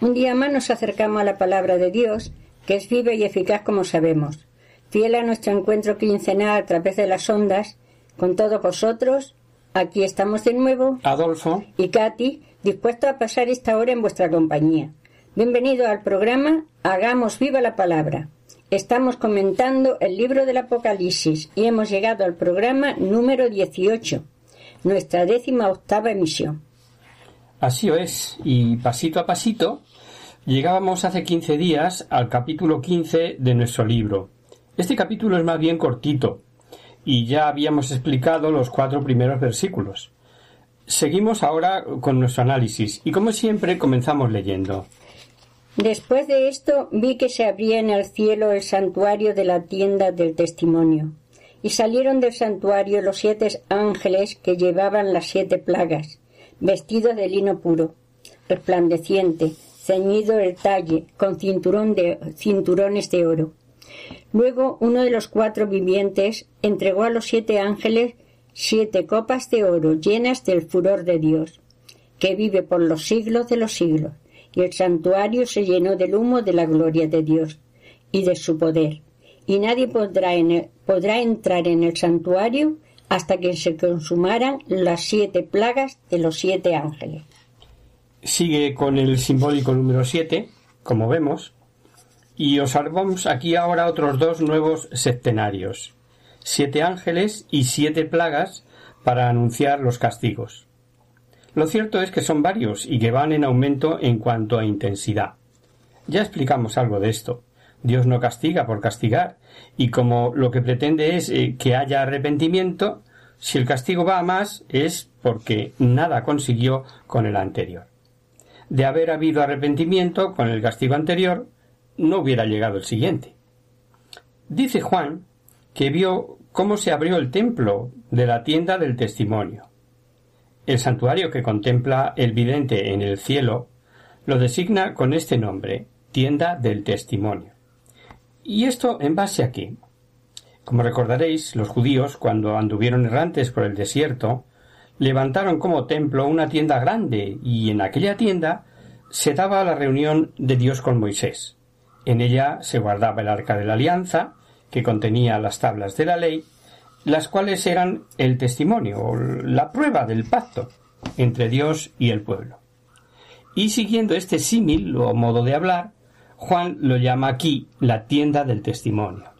un día más nos acercamos a la palabra de Dios, que es viva y eficaz como sabemos. Fiel a nuestro encuentro quincenal a través de las ondas, con todos vosotros, aquí estamos de nuevo, Adolfo, y Katy, dispuestos a pasar esta hora en vuestra compañía. Bienvenido al programa Hagamos viva la palabra. Estamos comentando el libro del Apocalipsis y hemos llegado al programa número 18, nuestra décima octava emisión. así es, y pasito a pasito, llegábamos hace 15 días al capítulo 15 de nuestro libro. Este capítulo es más bien cortito, y ya habíamos explicado los cuatro primeros versículos. Seguimos ahora con nuestro análisis, y como siempre comenzamos leyendo. Después de esto vi que se abría en el cielo el santuario de la tienda del testimonio, y salieron del santuario los siete ángeles que llevaban las siete plagas, vestidos de lino puro, resplandeciente, ceñido el talle, con cinturón de, cinturones de oro. Luego uno de los cuatro vivientes entregó a los siete ángeles siete copas de oro llenas del furor de Dios, que vive por los siglos de los siglos, y el santuario se llenó del humo de la gloria de Dios y de su poder, y nadie podrá, podrá entrar en el santuario hasta que se consumaran las siete plagas de los siete ángeles. Sigue con el simbólico número 7, como vemos, y observamos aquí ahora otros dos nuevos septenarios, siete ángeles y siete plagas para anunciar los castigos. Lo cierto es que son varios y que van en aumento en cuanto a intensidad. Ya explicamos algo de esto. Dios no castiga por castigar, y como lo que pretende es eh, que haya arrepentimiento, si el castigo va a más es porque nada consiguió con el anterior. De haber habido arrepentimiento con el castigo anterior, no hubiera llegado el siguiente. Dice Juan que vio cómo se abrió el templo de la tienda del testimonio. El santuario que contempla el vidente en el cielo lo designa con este nombre, tienda del testimonio. ¿Y esto en base a qué? Como recordaréis, los judíos, cuando anduvieron errantes por el desierto, levantaron como templo una tienda grande y en aquella tienda se daba la reunión de Dios con Moisés. En ella se guardaba el arca de la alianza, que contenía las tablas de la ley, las cuales eran el testimonio, o la prueba del pacto entre Dios y el pueblo. Y siguiendo este símil o modo de hablar, Juan lo llama aquí la tienda del testimonio.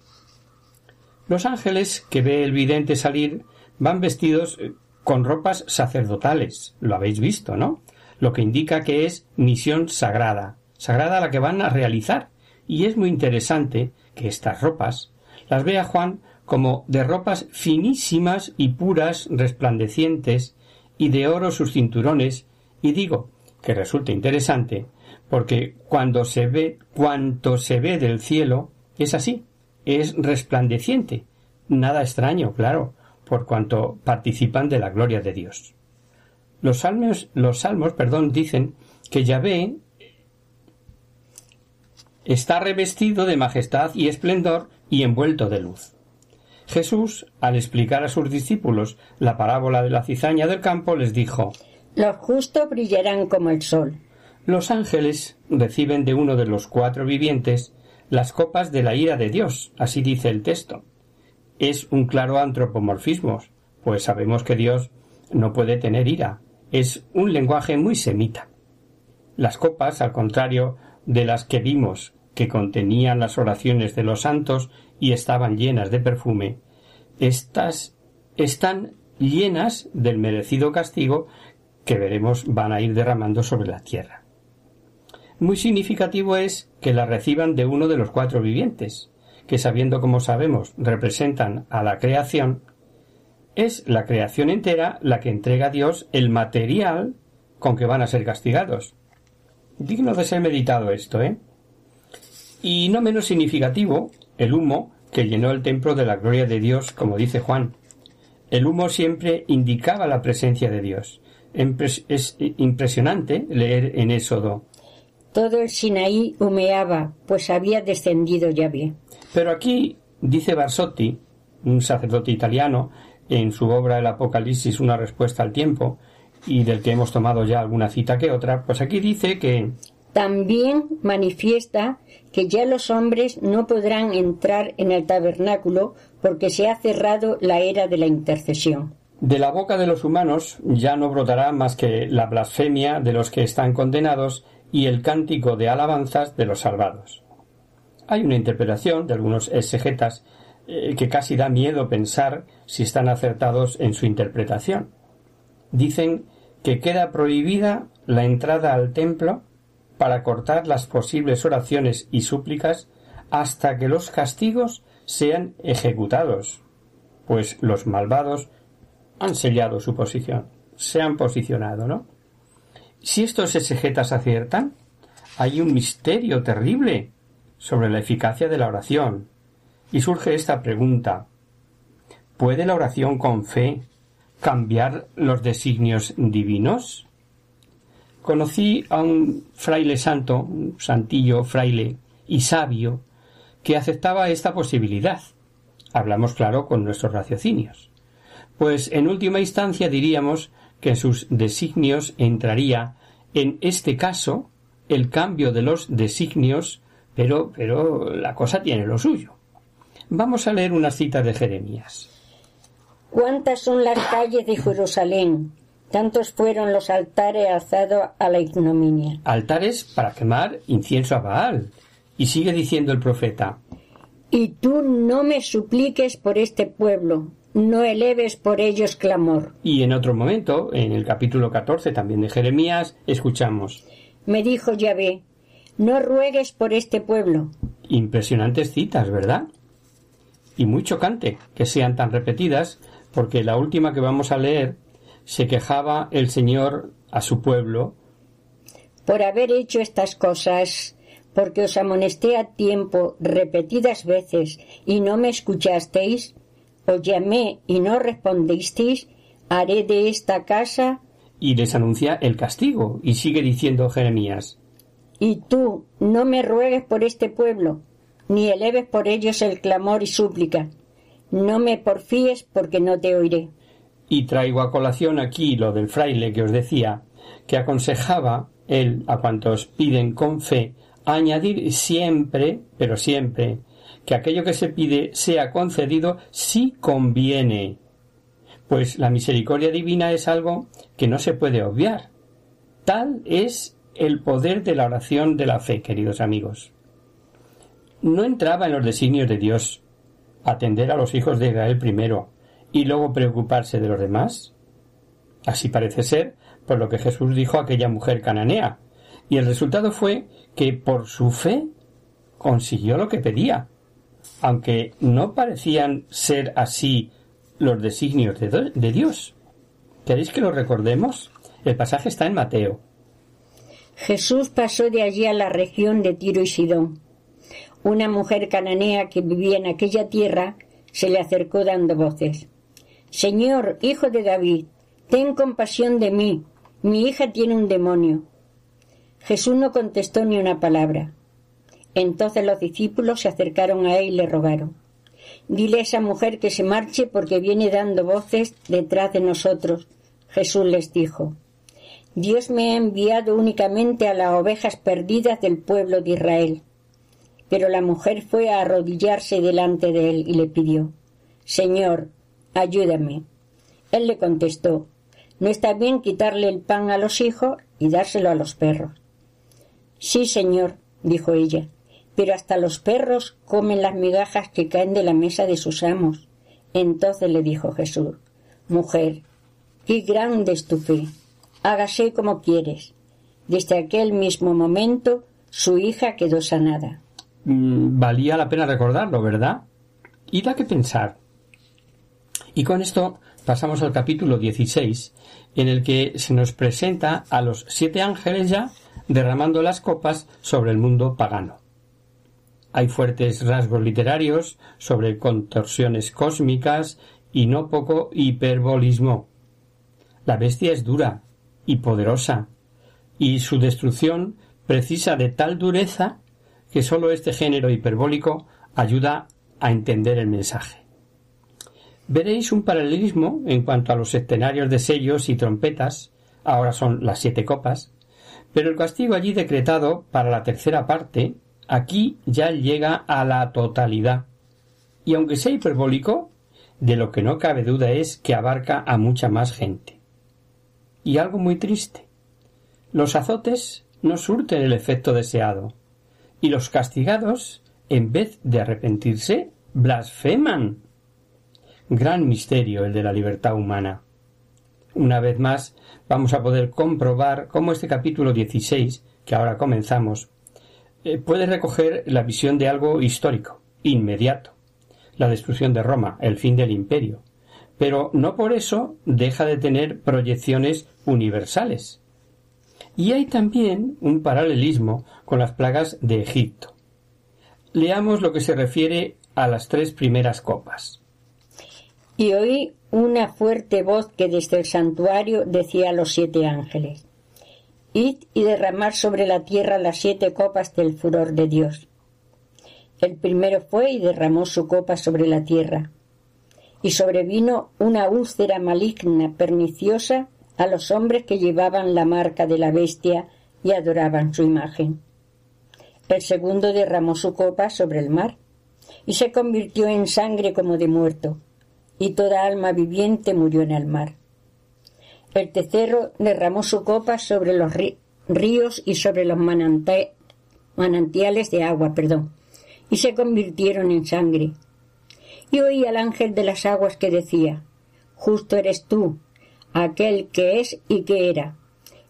Los ángeles que ve el vidente salir van vestidos eh, con ropas sacerdotales, lo habéis visto, ¿no? Lo que indica que es misión sagrada, sagrada la que van a realizar. Y es muy interesante que estas ropas las vea Juan como de ropas finísimas y puras, resplandecientes, y de oro sus cinturones, y digo que resulta interesante, porque cuando se ve cuanto se ve del cielo, es así, es resplandeciente. Nada extraño, claro, por cuanto participan de la gloria de Dios. Los salmos, los salmos, perdón, dicen que Yahvé está revestido de majestad y esplendor y envuelto de luz. Jesús, al explicar a sus discípulos la parábola de la cizaña del campo, les dijo Los justos brillarán como el sol. Los ángeles reciben de uno de los cuatro vivientes las copas de la ira de Dios, así dice el texto. Es un claro antropomorfismo, pues sabemos que Dios no puede tener ira. Es un lenguaje muy semita. Las copas, al contrario de las que vimos que contenían las oraciones de los santos y estaban llenas de perfume, estas están llenas del merecido castigo que veremos van a ir derramando sobre la tierra. Muy significativo es que la reciban de uno de los cuatro vivientes, que sabiendo como sabemos representan a la creación, es la creación entera la que entrega a Dios el material con que van a ser castigados. Digno de ser meditado esto, ¿eh? Y no menos significativo, el humo que llenó el templo de la gloria de Dios, como dice Juan. El humo siempre indicaba la presencia de Dios. Es impresionante leer en Éxodo. Todo el Sinaí humeaba, pues había descendido Yahvé. Pero aquí, dice Barsotti, un sacerdote italiano, en su obra El Apocalipsis, una respuesta al tiempo, y del que hemos tomado ya alguna cita que otra, pues aquí dice que también manifiesta que ya los hombres no podrán entrar en el tabernáculo porque se ha cerrado la era de la intercesión. De la boca de los humanos ya no brotará más que la blasfemia de los que están condenados y el cántico de alabanzas de los salvados. Hay una interpretación de algunos exegetas eh, que casi da miedo pensar si están acertados en su interpretación. Dicen que queda prohibida la entrada al templo para cortar las posibles oraciones y súplicas hasta que los castigos sean ejecutados, pues los malvados han sellado su posición, se han posicionado, ¿no? Si estos exegetas aciertan, hay un misterio terrible sobre la eficacia de la oración. Y surge esta pregunta. ¿Puede la oración con fe cambiar los designios divinos? Conocí a un fraile santo, un santillo fraile y sabio, que aceptaba esta posibilidad. Hablamos, claro, con nuestros raciocinios. Pues en última instancia diríamos que en sus designios entraría, en este caso, el cambio de los designios, pero, pero la cosa tiene lo suyo. Vamos a leer una cita de Jeremías. ¿Cuántas son las calles de Jerusalén? Tantos fueron los altares alzados a la ignominia. Altares para quemar incienso a Baal. Y sigue diciendo el profeta. Y tú no me supliques por este pueblo, no eleves por ellos clamor. Y en otro momento, en el capítulo 14 también de Jeremías, escuchamos. Me dijo Yahvé, no ruegues por este pueblo. Impresionantes citas, ¿verdad? Y muy chocante que sean tan repetidas, porque la última que vamos a leer se quejaba el Señor a su pueblo. Por haber hecho estas cosas, porque os amonesté a tiempo repetidas veces y no me escuchasteis, os llamé y no respondisteis, haré de esta casa. Y les anuncia el castigo, y sigue diciendo Jeremías. Y tú no me ruegues por este pueblo, ni eleves por ellos el clamor y súplica. No me porfíes porque no te oiré. Y traigo a colación aquí lo del fraile que os decía, que aconsejaba él a cuantos piden con fe añadir siempre, pero siempre, que aquello que se pide sea concedido si conviene, pues la misericordia divina es algo que no se puede obviar. Tal es el poder de la oración de la fe, queridos amigos. No entraba en los designios de Dios atender a los hijos de Israel primero y luego preocuparse de los demás. Así parece ser por lo que Jesús dijo a aquella mujer cananea, y el resultado fue que por su fe consiguió lo que pedía, aunque no parecían ser así los designios de, de Dios. ¿Queréis que lo recordemos? El pasaje está en Mateo. Jesús pasó de allí a la región de Tiro y Sidón. Una mujer cananea que vivía en aquella tierra se le acercó dando voces. Señor, hijo de David, ten compasión de mí. Mi hija tiene un demonio. Jesús no contestó ni una palabra. Entonces los discípulos se acercaron a él y le rogaron. Dile a esa mujer que se marche porque viene dando voces detrás de nosotros. Jesús les dijo, Dios me ha enviado únicamente a las ovejas perdidas del pueblo de Israel. Pero la mujer fue a arrodillarse delante de él y le pidió, Señor, ayúdame. Él le contestó, No está bien quitarle el pan a los hijos y dárselo a los perros. Sí, señor, dijo ella, pero hasta los perros comen las migajas que caen de la mesa de sus amos. Entonces le dijo Jesús, Mujer, qué grande es tu fe, hágase como quieres. Desde aquel mismo momento su hija quedó sanada. Mm, valía la pena recordarlo, ¿verdad? Y da que pensar. Y con esto pasamos al capítulo 16, en el que se nos presenta a los siete ángeles ya derramando las copas sobre el mundo pagano. Hay fuertes rasgos literarios sobre contorsiones cósmicas y no poco hiperbolismo. La bestia es dura y poderosa, y su destrucción precisa de tal dureza que sólo este género hiperbólico ayuda a entender el mensaje. Veréis un paralelismo en cuanto a los escenarios de sellos y trompetas, ahora son las siete copas, pero el castigo allí decretado para la tercera parte, aquí ya llega a la totalidad. Y aunque sea hiperbólico, de lo que no cabe duda es que abarca a mucha más gente. Y algo muy triste. Los azotes no surten el efecto deseado, y los castigados, en vez de arrepentirse, blasfeman. Gran misterio el de la libertad humana. Una vez más vamos a poder comprobar cómo este capítulo 16, que ahora comenzamos, puede recoger la visión de algo histórico, inmediato, la destrucción de Roma, el fin del imperio, pero no por eso deja de tener proyecciones universales. Y hay también un paralelismo con las plagas de Egipto. Leamos lo que se refiere a las tres primeras copas. Y oí una fuerte voz que desde el santuario decía a los siete ángeles, Y derramar sobre la tierra las siete copas del furor de Dios. El primero fue y derramó su copa sobre la tierra, y sobrevino una úlcera maligna, perniciosa, a los hombres que llevaban la marca de la bestia y adoraban su imagen. El segundo derramó su copa sobre el mar, y se convirtió en sangre como de muerto, y toda alma viviente murió en el mar. El tercero derramó su copa sobre los ríos y sobre los manantiales de agua, perdón, y se convirtieron en sangre. Y oí al ángel de las aguas que decía, Justo eres tú, aquel que es y que era,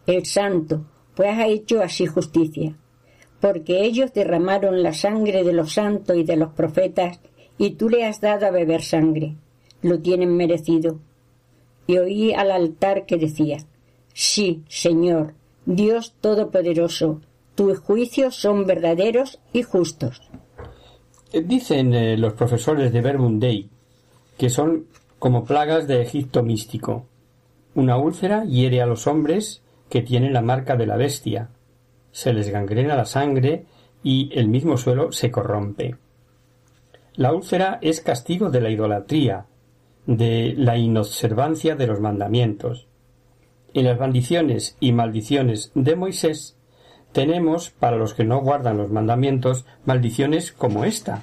el santo, pues has hecho así justicia, porque ellos derramaron la sangre de los santos y de los profetas, y tú le has dado a beber sangre lo tienen merecido. Y oí al altar que decía, Sí, Señor, Dios Todopoderoso, tus juicios son verdaderos y justos. Eh, dicen eh, los profesores de Verbum que son como plagas de Egipto místico. Una úlcera hiere a los hombres que tienen la marca de la bestia. Se les gangrena la sangre y el mismo suelo se corrompe. La úlcera es castigo de la idolatría, de la inobservancia de los mandamientos. En las bendiciones y maldiciones de Moisés tenemos, para los que no guardan los mandamientos, maldiciones como esta.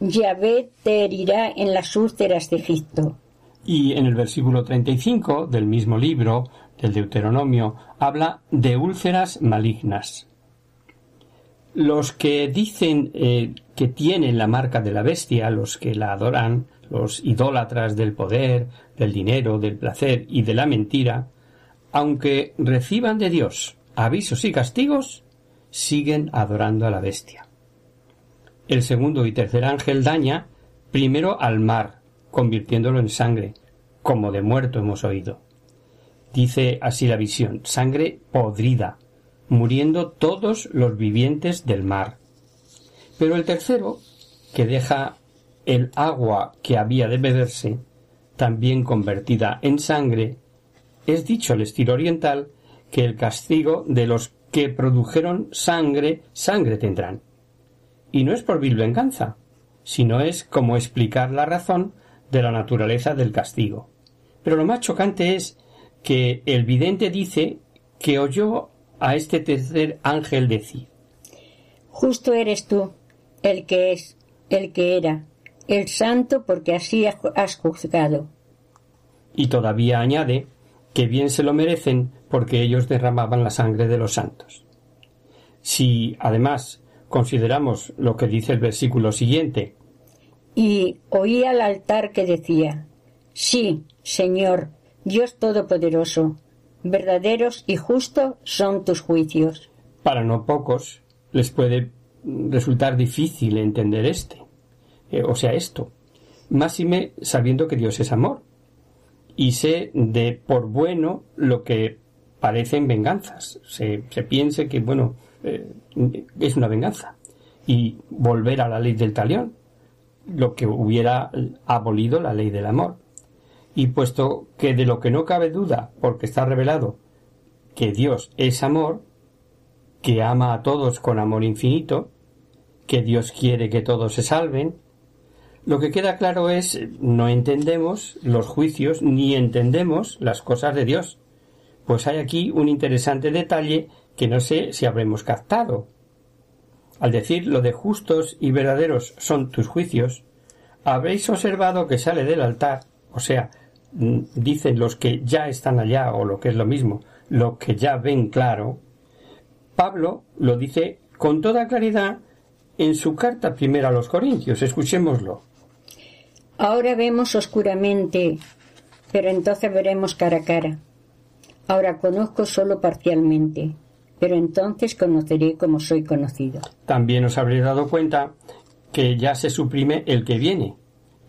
Yahvé te herirá en las úlceras de Egipto. Y en el versículo 35 del mismo libro, del Deuteronomio, habla de úlceras malignas. Los que dicen eh, que tienen la marca de la bestia, los que la adoran, los idólatras del poder, del dinero, del placer y de la mentira, aunque reciban de Dios avisos y castigos, siguen adorando a la bestia. El segundo y tercer ángel daña primero al mar, convirtiéndolo en sangre, como de muerto hemos oído. Dice así la visión, sangre podrida, muriendo todos los vivientes del mar. Pero el tercero, que deja el agua que había de beberse, también convertida en sangre, es dicho al estilo oriental que el castigo de los que produjeron sangre, sangre tendrán. Y no es por vil venganza, sino es como explicar la razón de la naturaleza del castigo. Pero lo más chocante es que el vidente dice que oyó a este tercer ángel decir Justo eres tú, el que es, el que era, el santo porque así has juzgado. Y todavía añade que bien se lo merecen porque ellos derramaban la sangre de los santos. Si, además, consideramos lo que dice el versículo siguiente. Y oí al altar que decía, Sí, Señor, Dios Todopoderoso, verdaderos y justos son tus juicios. Para no pocos les puede resultar difícil entender este, eh, o sea, esto, máxime sabiendo que Dios es amor, y sé de por bueno lo que parecen venganzas. Se, piense que, bueno, eh, es una venganza. Y volver a la ley del talión, lo que hubiera abolido la ley del amor. Y puesto que de lo que no cabe duda, porque está revelado que Dios es amor, que ama a todos con amor infinito, que Dios quiere que todos se salven, lo que queda claro es no entendemos los juicios ni entendemos las cosas de Dios. Pues hay aquí un interesante detalle que no sé si habremos captado. Al decir lo de justos y verdaderos son tus juicios, habréis observado que sale del altar, o sea, mm, dicen los que ya están allá, o lo que es lo mismo, lo que ya ven claro, Pablo lo dice con toda claridad en su carta primera a los Corintios. Escuchémoslo. Ahora vemos oscuramente, pero entonces veremos cara a cara. Ahora conozco solo parcialmente, pero entonces conoceré como soy conocido. También os habréis dado cuenta que ya se suprime el que viene,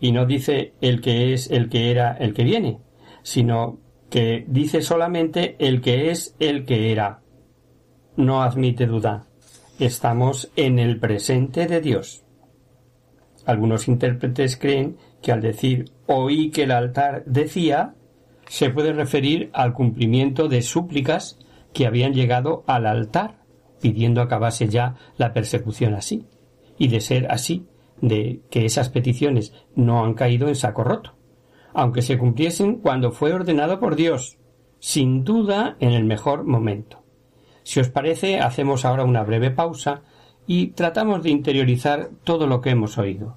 y no dice el que es el que era el que viene, sino que dice solamente el que es el que era. No admite duda. Estamos en el presente de Dios. Algunos intérpretes creen que al decir oí que el altar decía, se puede referir al cumplimiento de súplicas que habían llegado al altar, pidiendo acabase ya la persecución así, y de ser así, de que esas peticiones no han caído en saco roto, aunque se cumpliesen cuando fue ordenado por Dios, sin duda en el mejor momento. Si os parece, hacemos ahora una breve pausa y tratamos de interiorizar todo lo que hemos oído.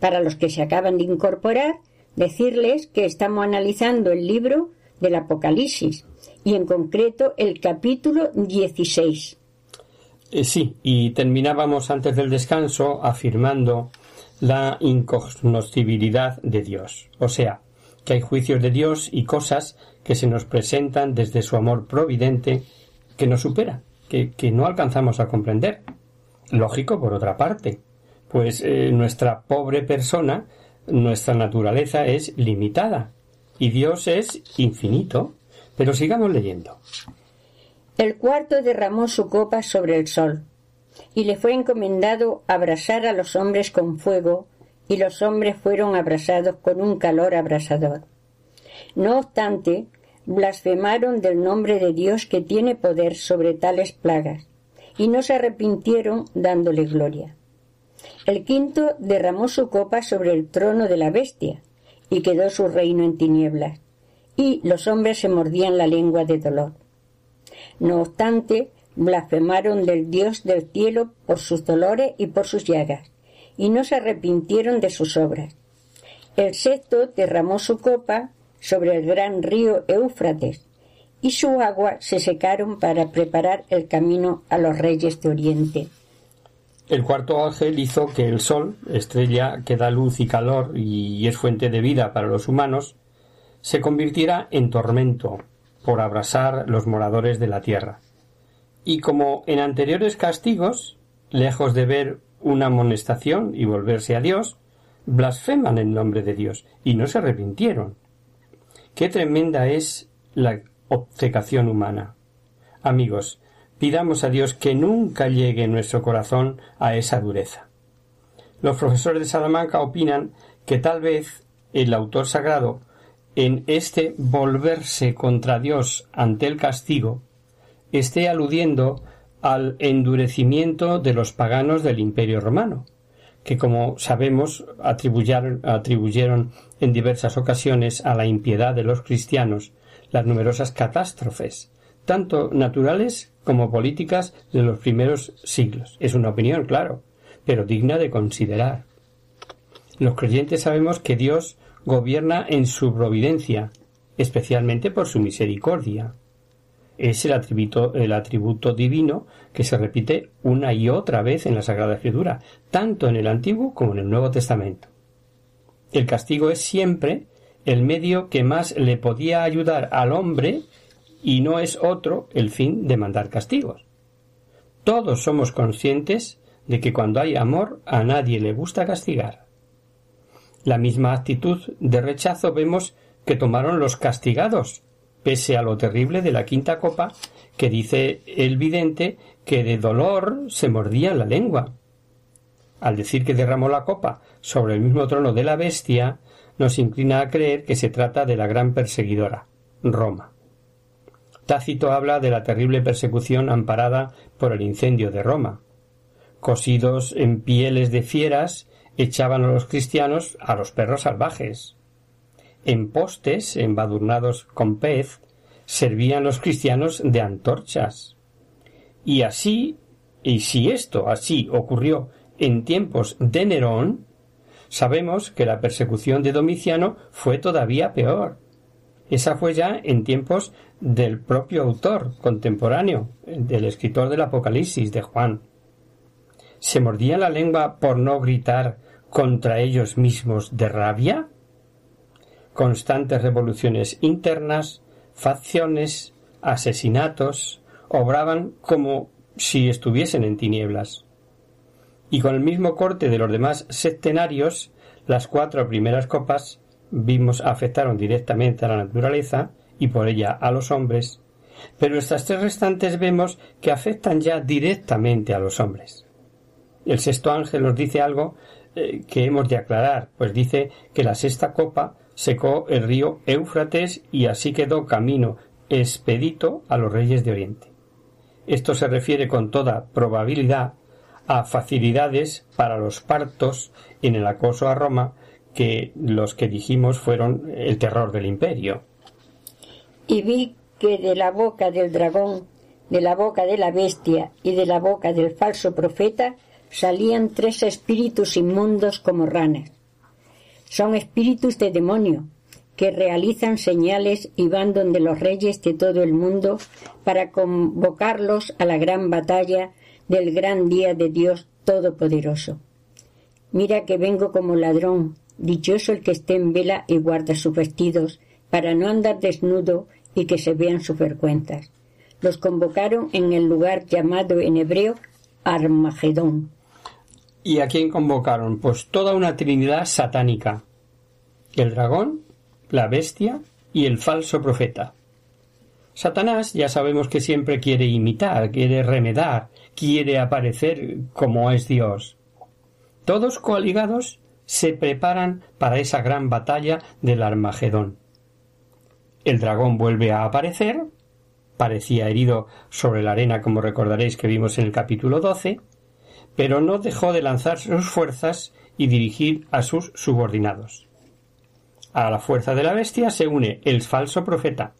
Para los que se acaban de incorporar, decirles que estamos analizando el libro del Apocalipsis y en concreto el capítulo 16. Eh, sí, y terminábamos antes del descanso afirmando la incognoscibilidad de Dios, o sea, que hay juicios de Dios y cosas que se nos presentan desde su amor providente que nos supera, que, no alcanzamos a comprender. Lógico, por otra parte, pues eh, nuestra pobre persona, nuestra naturaleza es limitada y Dios es infinito. Pero sigamos leyendo. El cuarto derramó su copa sobre el sol, y le fue encomendado abrasar a los hombres con fuego, y los hombres fueron abrasados con un calor abrasador. No obstante, blasfemaron del nombre de Dios que tiene poder sobre tales plagas, y no se arrepintieron dándole gloria. El quinto derramó su copa sobre el trono de la bestia, y quedó su reino en tinieblas, y los hombres se mordían la lengua de dolor. No obstante, blasfemaron del Dios del cielo por sus dolores y por sus llagas, y no se arrepintieron de sus obras. El sexto derramó su copa sobre el gran río Éufrates, y su agua se secaron para preparar el camino a los reyes de Oriente. El cuarto ángel hizo que el sol, estrella que da luz y calor y es fuente de vida para los humanos, se convirtiera en tormento por abrasar los moradores de la tierra. Y como en anteriores castigos, lejos de ver una amonestación y volverse a Dios, blasfeman el nombre de Dios y no se arrepintieron. Qué tremenda es la obcecación humana. Amigos, pidamos a Dios que nunca llegue nuestro corazón a esa dureza. Los profesores de Salamanca opinan que tal vez el autor sagrado, en este volverse contra Dios ante el castigo, esté aludiendo al endurecimiento de los paganos del Imperio romano, que como sabemos atribuyeron, atribuyeron en diversas ocasiones a la impiedad de los cristianos las numerosas catástrofes, tanto naturales como políticas de los primeros siglos. Es una opinión, claro, pero digna de considerar. Los creyentes sabemos que Dios gobierna en su providencia, especialmente por su misericordia es el atributo, el atributo divino que se repite una y otra vez en la Sagrada Escritura, tanto en el Antiguo como en el Nuevo Testamento. El castigo es siempre el medio que más le podía ayudar al hombre y no es otro el fin de mandar castigos. Todos somos conscientes de que cuando hay amor a nadie le gusta castigar. La misma actitud de rechazo vemos que tomaron los castigados pese a lo terrible de la quinta copa, que dice el vidente que de dolor se mordía la lengua. Al decir que derramó la copa sobre el mismo trono de la bestia, nos inclina a creer que se trata de la gran perseguidora, Roma. Tácito habla de la terrible persecución amparada por el incendio de Roma. Cosidos en pieles de fieras, echaban a los cristianos a los perros salvajes en postes embadurnados con pez servían los cristianos de antorchas. Y así, y si esto así ocurrió en tiempos de Nerón, sabemos que la persecución de Domiciano fue todavía peor. Esa fue ya en tiempos del propio autor contemporáneo, del escritor del Apocalipsis, de Juan. ¿Se mordía la lengua por no gritar contra ellos mismos de rabia? constantes revoluciones internas, facciones, asesinatos, obraban como si estuviesen en tinieblas. Y con el mismo corte de los demás septenarios, las cuatro primeras copas vimos afectaron directamente a la naturaleza y por ella a los hombres, pero estas tres restantes vemos que afectan ya directamente a los hombres. El sexto ángel nos dice algo eh, que hemos de aclarar, pues dice que la sexta copa secó el río Éufrates y así quedó camino expedito a los reyes de Oriente. Esto se refiere con toda probabilidad a facilidades para los partos en el acoso a Roma que los que dijimos fueron el terror del imperio. Y vi que de la boca del dragón, de la boca de la bestia y de la boca del falso profeta salían tres espíritus inmundos como ranas. Son espíritus de demonio, que realizan señales y van donde los reyes de todo el mundo para convocarlos a la gran batalla del gran día de Dios Todopoderoso. Mira que vengo como ladrón, dichoso el que esté en vela y guarda sus vestidos, para no andar desnudo y que se vean sus vergüenzas. Los convocaron en el lugar llamado en hebreo Armagedón. ¿Y a quién convocaron? Pues toda una trinidad satánica. El dragón, la bestia y el falso profeta. Satanás ya sabemos que siempre quiere imitar, quiere remedar, quiere aparecer como es Dios. Todos coaligados se preparan para esa gran batalla del Armagedón. El dragón vuelve a aparecer, parecía herido sobre la arena como recordaréis que vimos en el capítulo 12, pero no dejó de lanzar sus fuerzas y dirigir a sus subordinados. A la fuerza de la bestia se une el falso profeta,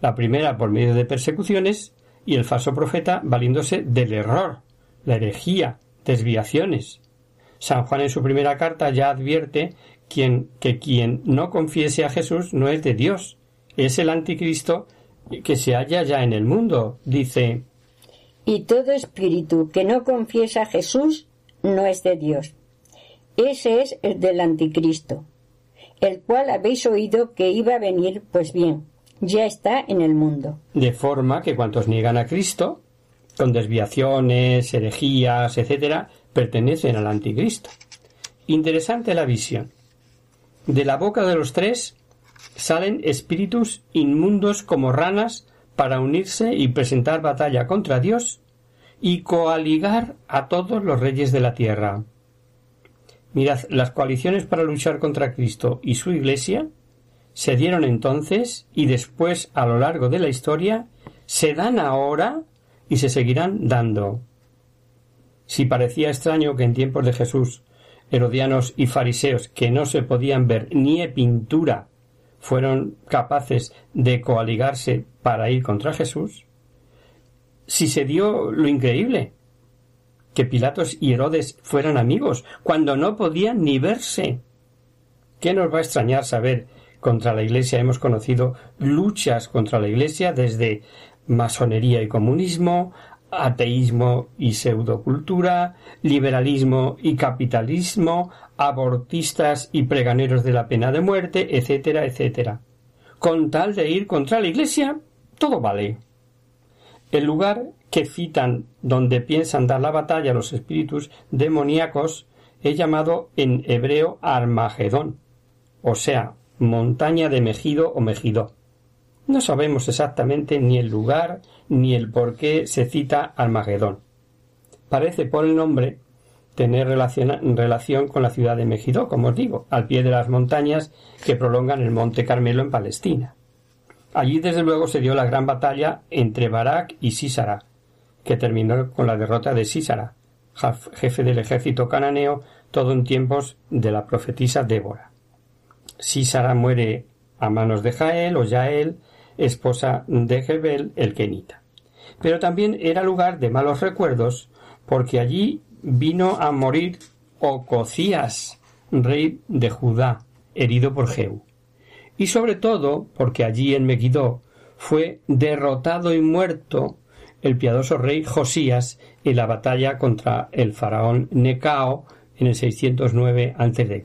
la primera por medio de persecuciones y el falso profeta valiéndose del error, la herejía, desviaciones. San Juan en su primera carta ya advierte quien, que quien no confiese a Jesús no es de Dios, es el anticristo que se halla ya en el mundo. Dice Y todo espíritu que no confiesa a Jesús no es de Dios. Ese es el del anticristo el cual habéis oído que iba a venir, pues bien, ya está en el mundo. De forma que cuantos niegan a Cristo, con desviaciones, herejías, etc., pertenecen al anticristo. Interesante la visión. De la boca de los tres salen espíritus inmundos como ranas para unirse y presentar batalla contra Dios y coaligar a todos los reyes de la tierra. Mirad, las coaliciones para luchar contra Cristo y su Iglesia se dieron entonces y después a lo largo de la historia, se dan ahora y se seguirán dando. Si parecía extraño que en tiempos de Jesús herodianos y fariseos que no se podían ver ni en pintura fueron capaces de coaligarse para ir contra Jesús, si se dio lo increíble, que Pilatos y Herodes fueran amigos, cuando no podían ni verse. ¿Qué nos va a extrañar saber contra la Iglesia? Hemos conocido luchas contra la Iglesia desde masonería y comunismo, ateísmo y pseudocultura, liberalismo y capitalismo, abortistas y preganeros de la pena de muerte, etcétera, etcétera. Con tal de ir contra la Iglesia, todo vale. El lugar que citan donde piensan dar la batalla a los espíritus demoníacos es llamado en hebreo Armagedón, o sea, montaña de Megido o Megiddo. No sabemos exactamente ni el lugar ni el por qué se cita Armagedón. Parece por el nombre tener relación, relación con la ciudad de Megiddo, como os digo, al pie de las montañas que prolongan el monte Carmelo en Palestina. Allí desde luego se dio la gran batalla entre Barak y Sísara, que terminó con la derrota de Sísara, jefe del ejército cananeo, todo en tiempos de la profetisa Débora. Sísara muere a manos de Jael o Yael, esposa de Jebel el Kenita. Pero también era lugar de malos recuerdos, porque allí vino a morir Ococías, rey de Judá, herido por Jehú. Y sobre todo porque allí en Megiddo fue derrotado y muerto el piadoso rey Josías en la batalla contra el faraón Necao en el 609 a.C.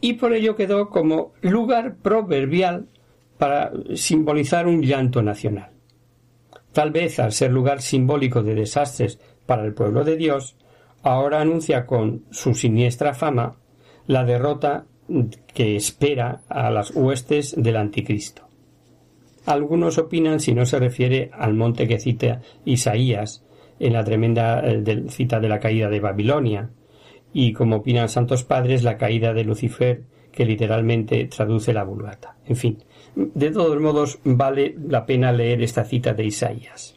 Y por ello quedó como lugar proverbial para simbolizar un llanto nacional. Tal vez al ser lugar simbólico de desastres para el pueblo de Dios, ahora anuncia con su siniestra fama la derrota que espera a las huestes del anticristo. Algunos opinan si no se refiere al monte que cita Isaías en la tremenda eh, cita de la caída de Babilonia, y, como opinan santos padres, la caída de Lucifer, que literalmente traduce la vulgata. En fin, de todos modos, vale la pena leer esta cita de Isaías.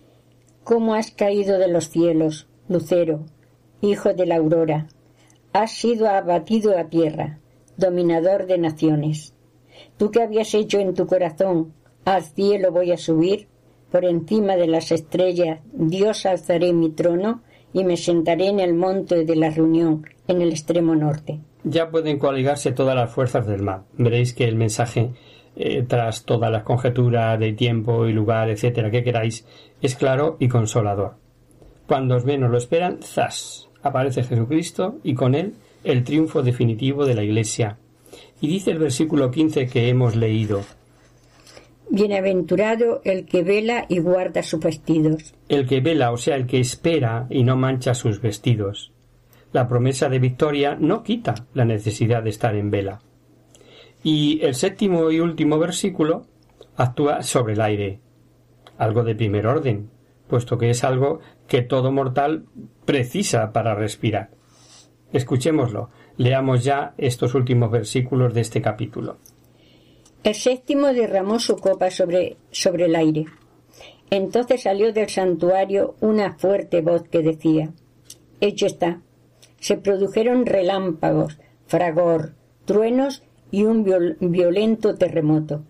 ¿Cómo has caído de los cielos, Lucero, hijo de la aurora? Has sido abatido a tierra, dominador de naciones. Tú que habías hecho en tu corazón, al cielo voy a subir, por encima de las estrellas, Dios alzaré mi trono y me sentaré en el monte de la reunión, en el extremo norte. Ya pueden coaligarse todas las fuerzas del mal. Veréis que el mensaje, eh, tras todas las conjeturas de tiempo y lugar, etcétera, que queráis, es claro y consolador. Cuando os menos lo esperan, ¡zas! aparece Jesucristo y con él el triunfo definitivo de la Iglesia. Y dice el versículo 15 que hemos leído, Bienaventurado el que vela y guarda sus vestidos. El que vela, o sea, el que espera y no mancha sus vestidos. La promesa de victoria no quita la necesidad de estar en vela. Y el séptimo y último versículo actúa sobre el aire, algo de primer orden, puesto que es algo que todo mortal precisa para respirar. Escuchémoslo, leamos ya estos últimos versículos de este capítulo. El séptimo derramó su copa sobre, sobre el aire. Entonces salió del santuario una fuerte voz que decía Hecho está. Se produjeron relámpagos, fragor, truenos y un violento terremoto,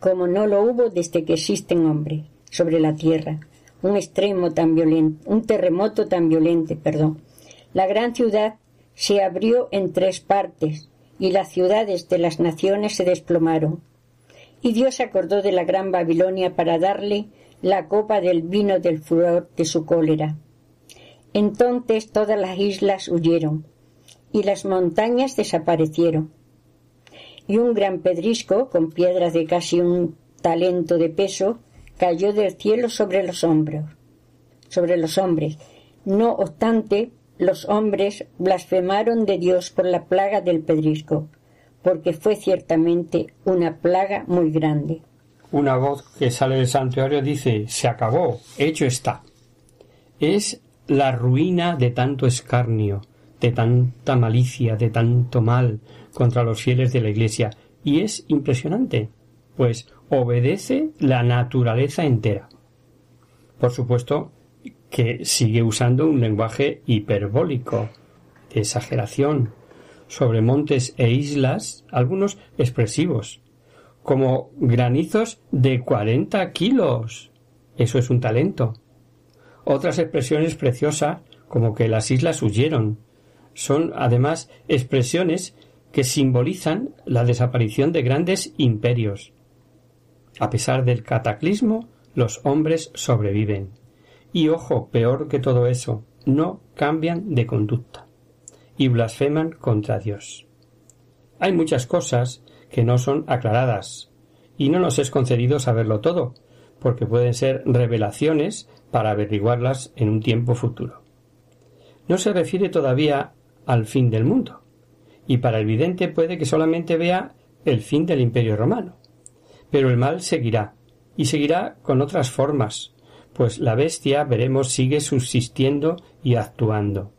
como no lo hubo desde que existen hombres sobre la tierra. Un extremo tan violento, un terremoto tan violento, perdón. La gran ciudad se abrió en tres partes y las ciudades de las naciones se desplomaron y Dios acordó de la gran Babilonia para darle la copa del vino del furor de su cólera. Entonces todas las islas huyeron, y las montañas desaparecieron. Y un gran pedrisco, con piedras de casi un talento de peso, cayó del cielo sobre los hombros, sobre los hombres. No obstante, los hombres blasfemaron de Dios por la plaga del pedrisco porque fue ciertamente una plaga muy grande. Una voz que sale del santuario dice se acabó, hecho está. Es la ruina de tanto escarnio, de tanta malicia, de tanto mal contra los fieles de la Iglesia, y es impresionante, pues obedece la naturaleza entera. Por supuesto que sigue usando un lenguaje hiperbólico, de exageración, sobre montes e islas, algunos expresivos, como granizos de cuarenta kilos. Eso es un talento. Otras expresiones preciosas, como que las islas huyeron, son además expresiones que simbolizan la desaparición de grandes imperios. A pesar del cataclismo, los hombres sobreviven. Y ojo, peor que todo eso, no cambian de conducta y blasfeman contra Dios. Hay muchas cosas que no son aclaradas, y no nos es concedido saberlo todo, porque pueden ser revelaciones para averiguarlas en un tiempo futuro. No se refiere todavía al fin del mundo, y para el vidente puede que solamente vea el fin del imperio romano. Pero el mal seguirá, y seguirá con otras formas, pues la bestia, veremos, sigue subsistiendo y actuando.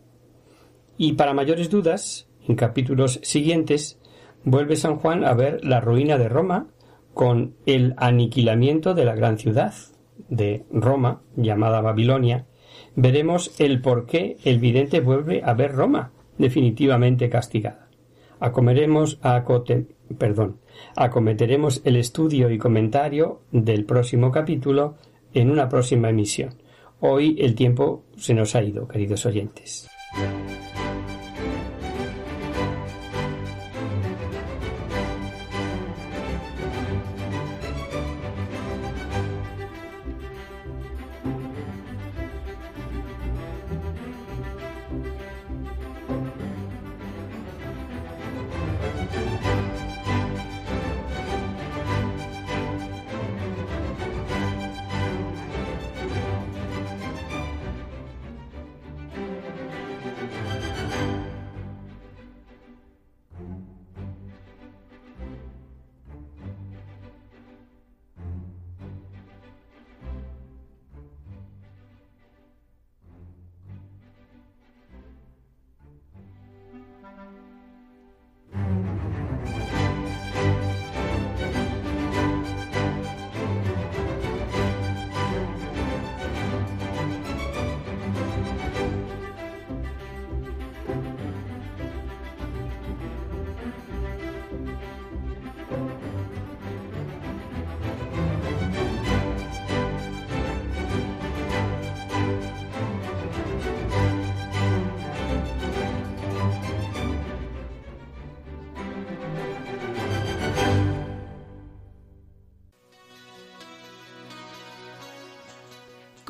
Y para mayores dudas, en capítulos siguientes, vuelve San Juan a ver la ruina de Roma con el aniquilamiento de la gran ciudad de Roma, llamada Babilonia, veremos el por qué el vidente vuelve a ver Roma definitivamente castigada. Acometeremos el estudio y comentario del próximo capítulo en una próxima emisión. Hoy el tiempo se nos ha ido, queridos oyentes.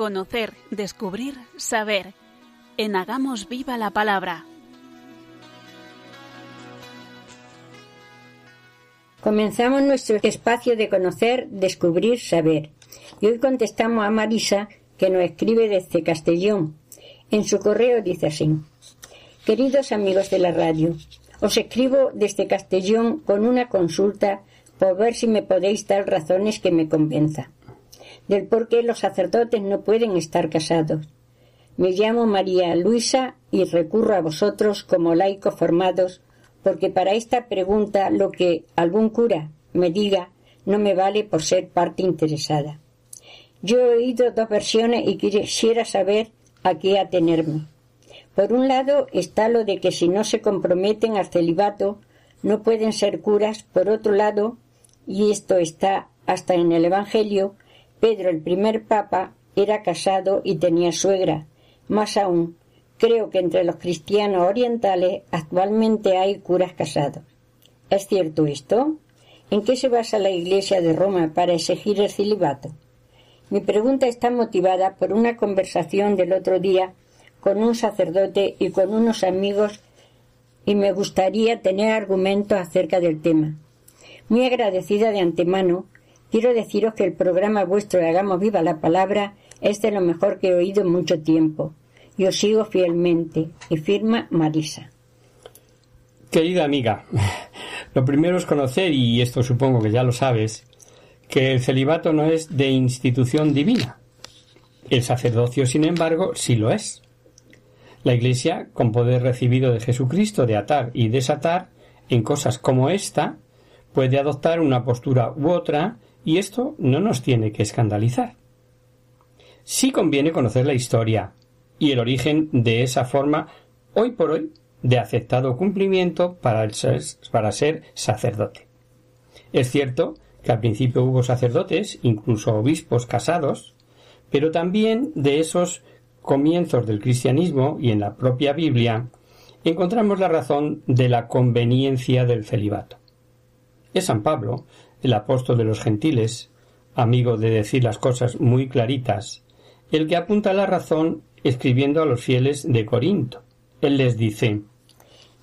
Conocer, descubrir, saber. En Hagamos Viva la Palabra. Comenzamos nuestro espacio de conocer, descubrir, saber. Y hoy contestamos a Marisa, que nos escribe desde Castellón. En su correo dice así. Queridos amigos de la radio, os escribo desde Castellón con una consulta por ver si me podéis dar razones que me convenza del por qué los sacerdotes no pueden estar casados. Me llamo María Luisa y recurro a vosotros como laicos formados porque para esta pregunta lo que algún cura me diga no me vale por ser parte interesada. Yo he oído dos versiones y quisiera saber a qué atenerme. Por un lado está lo de que si no se comprometen al celibato no pueden ser curas. Por otro lado, y esto está hasta en el Evangelio, Pedro el primer papa era casado y tenía suegra. Más aún, Creo que entre los cristianos orientales actualmente hay curas casados. ¿Es cierto esto? ¿En qué se basa la Iglesia de Roma para exigir el celibato? Mi pregunta está motivada por una conversación del otro día con un sacerdote y con unos amigos y me gustaría tener argumentos acerca del tema. Muy agradecida de antemano, quiero deciros que el programa vuestro de Hagamos Viva la Palabra es de lo mejor que he oído en mucho tiempo yo sigo fielmente. Y firma Marisa. Querida amiga, lo primero es conocer, y esto supongo que ya lo sabes, que el celibato no es de institución divina. El sacerdocio, sin embargo, sí lo es. La Iglesia, con poder recibido de Jesucristo de atar y desatar en cosas como esta, puede adoptar una postura u otra, y esto no nos tiene que escandalizar. Sí conviene conocer la historia, y el origen de esa forma, hoy por hoy, de aceptado cumplimiento para, ser, para ser sacerdote. Es cierto que al principio hubo sacerdotes, incluso obispos casados, pero también de esos comienzos del cristianismo y en la propia Biblia encontramos la razón de la conveniencia del celibato. Es San Pablo, el apóstol de los gentiles, amigo de decir las cosas muy claritas, el que apunta la razón escribiendo a los fieles de Corinto. Él les dice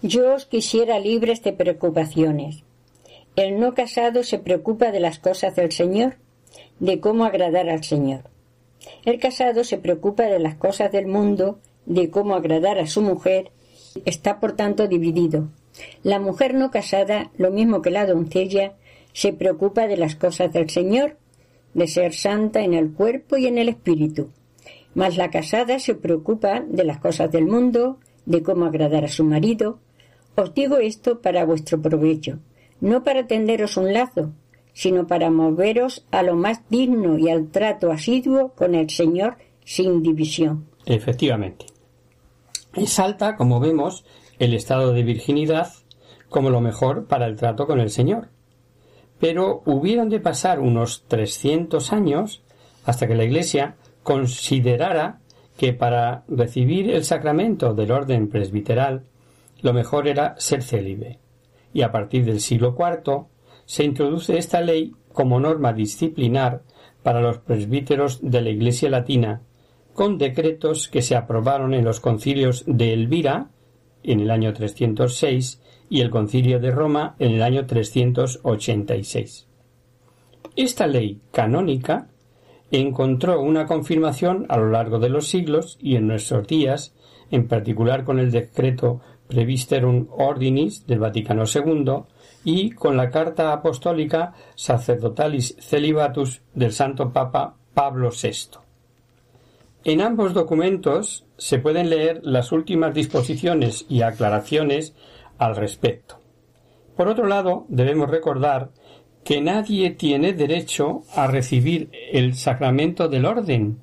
Yo os quisiera libres de preocupaciones. El no casado se preocupa de las cosas del Señor, de cómo agradar al Señor. El casado se preocupa de las cosas del mundo, de cómo agradar a su mujer, está por tanto dividido. La mujer no casada, lo mismo que la doncella, se preocupa de las cosas del Señor, de ser santa en el cuerpo y en el espíritu. Mas la casada se preocupa de las cosas del mundo, de cómo agradar a su marido. Os digo esto para vuestro provecho, no para tenderos un lazo, sino para moveros a lo más digno y al trato asiduo con el Señor sin división. Efectivamente. Exalta, como vemos, el estado de virginidad como lo mejor para el trato con el Señor. Pero hubieron de pasar unos trescientos años hasta que la Iglesia considerara que para recibir el sacramento del orden presbiteral lo mejor era ser célibe. Y a partir del siglo IV se introduce esta ley como norma disciplinar para los presbíteros de la Iglesia Latina, con decretos que se aprobaron en los concilios de Elvira en el año 306 y el concilio de Roma en el año 386. Esta ley canónica encontró una confirmación a lo largo de los siglos y en nuestros días, en particular con el decreto Previsterum Ordinis del Vaticano II y con la carta apostólica Sacerdotalis Celibatus del Santo Papa Pablo VI. En ambos documentos se pueden leer las últimas disposiciones y aclaraciones al respecto. Por otro lado, debemos recordar que nadie tiene derecho a recibir el sacramento del orden.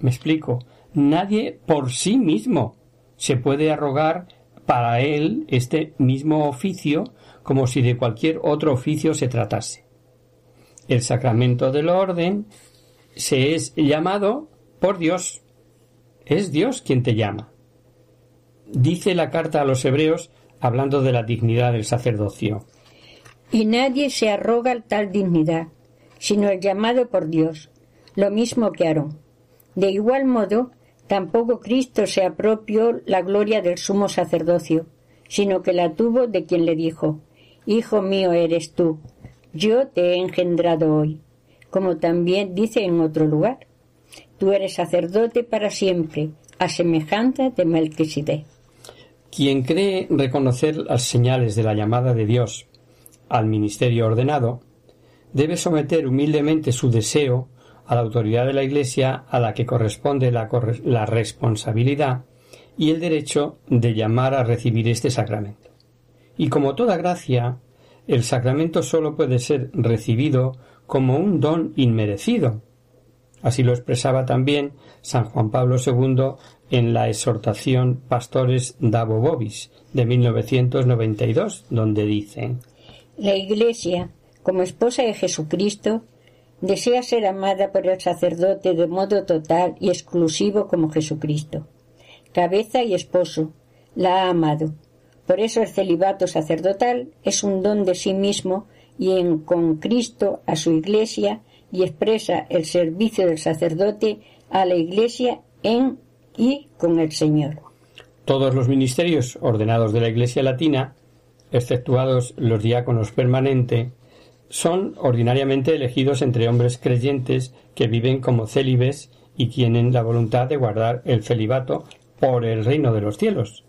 Me explico. Nadie por sí mismo se puede arrogar para él este mismo oficio como si de cualquier otro oficio se tratase. El sacramento del orden se es llamado por Dios. Es Dios quien te llama. Dice la carta a los hebreos hablando de la dignidad del sacerdocio y nadie se arroga tal dignidad, sino el llamado por Dios, lo mismo que Aarón. De igual modo, tampoco Cristo se apropió la gloria del sumo sacerdocio, sino que la tuvo de quien le dijo, Hijo mío eres tú, yo te he engendrado hoy, como también dice en otro lugar, tú eres sacerdote para siempre, a semejanza de Melquisedec. Quien cree reconocer las señales de la llamada de Dios al ministerio ordenado, debe someter humildemente su deseo a la autoridad de la Iglesia a la que corresponde la, la responsabilidad y el derecho de llamar a recibir este sacramento. Y como toda gracia, el sacramento sólo puede ser recibido como un don inmerecido. Así lo expresaba también San Juan Pablo II en la exhortación Pastores Davo Bobis de 1992, donde dice La Iglesia, como esposa de Jesucristo, desea ser amada por el sacerdote de modo total y exclusivo como Jesucristo. Cabeza y esposo, la ha amado. Por eso el celibato sacerdotal es un don de sí mismo y en con Cristo a su Iglesia y expresa el servicio del sacerdote a la Iglesia en y con el Señor. Todos los ministerios ordenados de la Iglesia latina, exceptuados los diáconos permanentes, son ordinariamente elegidos entre hombres creyentes que viven como célibes y tienen la voluntad de guardar el celibato por el reino de los cielos,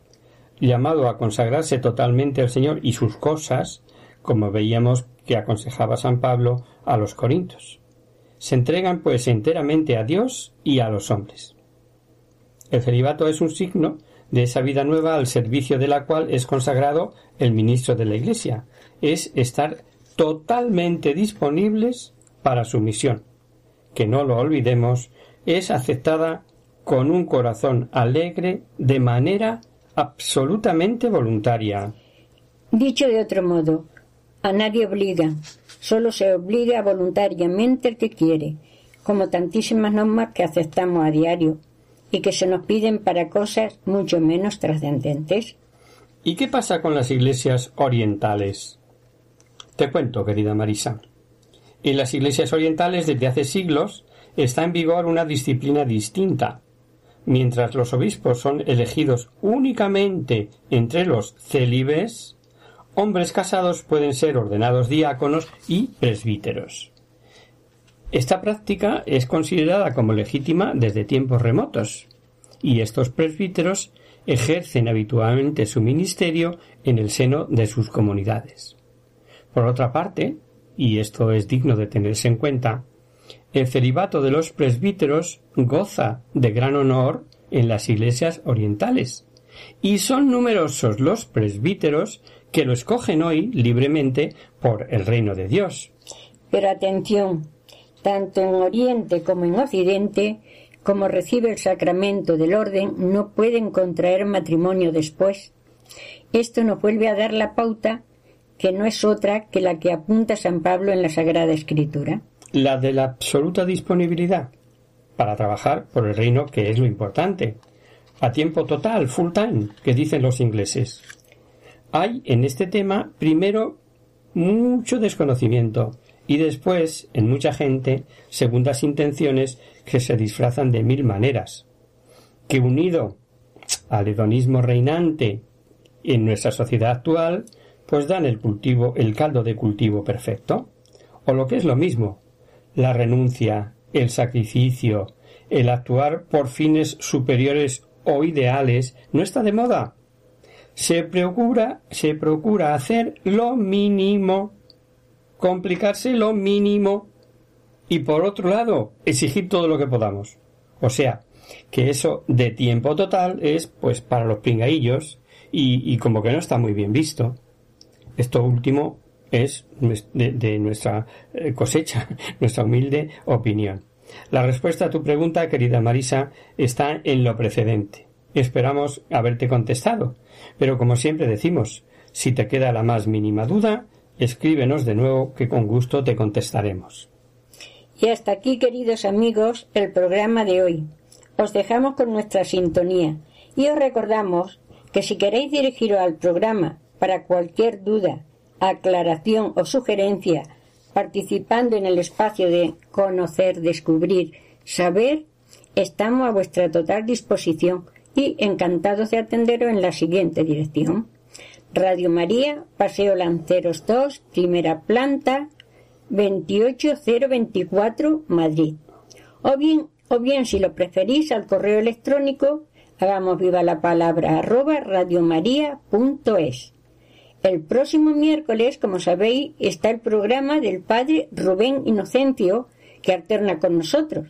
llamado a consagrarse totalmente al Señor y sus cosas, como veíamos que aconsejaba San Pablo a los Corintios. Se entregan pues enteramente a Dios y a los hombres. El celibato es un signo de esa vida nueva al servicio de la cual es consagrado el ministro de la Iglesia. Es estar totalmente disponibles para su misión, que no lo olvidemos, es aceptada con un corazón alegre de manera absolutamente voluntaria. Dicho de otro modo, a nadie obliga, solo se obliga voluntariamente el que quiere, como tantísimas normas que aceptamos a diario y que se nos piden para cosas mucho menos trascendentes. ¿Y qué pasa con las iglesias orientales? Te cuento, querida Marisa. En las iglesias orientales desde hace siglos está en vigor una disciplina distinta. Mientras los obispos son elegidos únicamente entre los célibes, hombres casados pueden ser ordenados diáconos y presbíteros. Esta práctica es considerada como legítima desde tiempos remotos, y estos presbíteros ejercen habitualmente su ministerio en el seno de sus comunidades. Por otra parte, y esto es digno de tenerse en cuenta, el celibato de los presbíteros goza de gran honor en las iglesias orientales, y son numerosos los presbíteros que lo escogen hoy libremente por el reino de Dios. Pero atención, tanto en Oriente como en Occidente, como recibe el sacramento del orden, no pueden contraer matrimonio después. Esto nos vuelve a dar la pauta que no es otra que la que apunta San Pablo en la Sagrada Escritura. La de la absoluta disponibilidad para trabajar por el reino, que es lo importante. A tiempo total, full time, que dicen los ingleses. Hay en este tema, primero, mucho desconocimiento y después, en mucha gente, segundas intenciones que se disfrazan de mil maneras. Que unido al hedonismo reinante en nuestra sociedad actual, pues dan el cultivo, el caldo de cultivo perfecto. O lo que es lo mismo, la renuncia, el sacrificio, el actuar por fines superiores o ideales no está de moda. Se procura, se procura hacer lo mínimo, complicarse lo mínimo y por otro lado exigir todo lo que podamos. O sea, que eso de tiempo total es pues para los pingaillos y, y como que no está muy bien visto. Esto último es de, nuestra eh, cosecha, nuestra humilde opinión. La respuesta a tu pregunta, querida Marisa, está en lo precedente. Esperamos haberte contestado, pero como siempre decimos, si te queda la más mínima duda, escríbenos de nuevo que con gusto te contestaremos. Y hasta aquí, queridos amigos, el programa de hoy. Os dejamos con nuestra sintonía y os recordamos que si queréis dirigiros al programa para cualquier duda, aclaración o sugerencia, participando en el espacio de conocer, descubrir, saber, estamos a vuestra total disposición y encantados de atenderos en la siguiente dirección. Radio María, Paseo Lanceros 2, primera planta, 28024, Madrid. O bien, o bien si lo preferís al correo electrónico, hagamos viva la palabra arroba radiomaria.es. El próximo miércoles, como sabéis, está el programa del Padre Rubén Inocencio, que alterna con nosotros.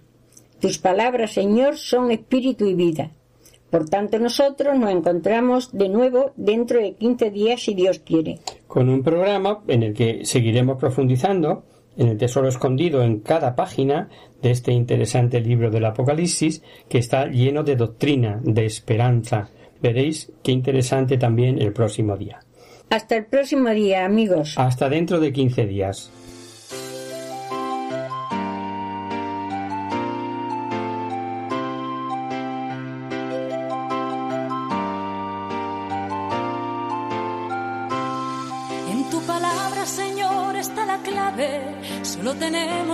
Tus palabras, Señor, son espíritu y vida. Por tanto, nosotros nos encontramos de nuevo dentro de 15 días, si Dios quiere. Con un programa en el que seguiremos profundizando en el tesoro escondido en cada página de este interesante libro del Apocalipsis, que está lleno de doctrina, de esperanza. Veréis qué interesante también el próximo día. Hasta el próximo día, amigos. Hasta dentro de 15 días.